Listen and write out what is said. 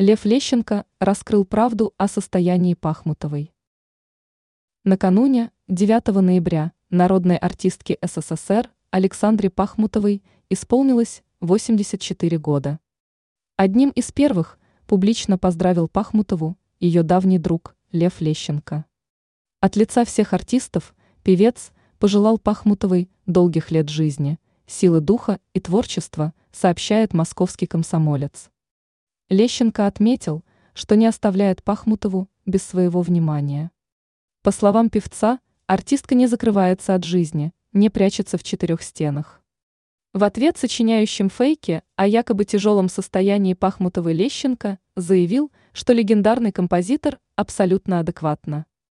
Лев Лещенко раскрыл правду о состоянии Пахмутовой. Накануне, 9 ноября, народной артистке СССР Александре Пахмутовой исполнилось 84 года. Одним из первых публично поздравил Пахмутову ее давний друг Лев Лещенко. От лица всех артистов певец пожелал Пахмутовой долгих лет жизни, силы духа и творчества, сообщает московский комсомолец. Лещенко отметил, что не оставляет Пахмутову без своего внимания. По словам певца, артистка не закрывается от жизни, не прячется в четырех стенах. В ответ сочиняющим фейки о якобы тяжелом состоянии Пахмутовой Лещенко заявил, что легендарный композитор абсолютно адекватно.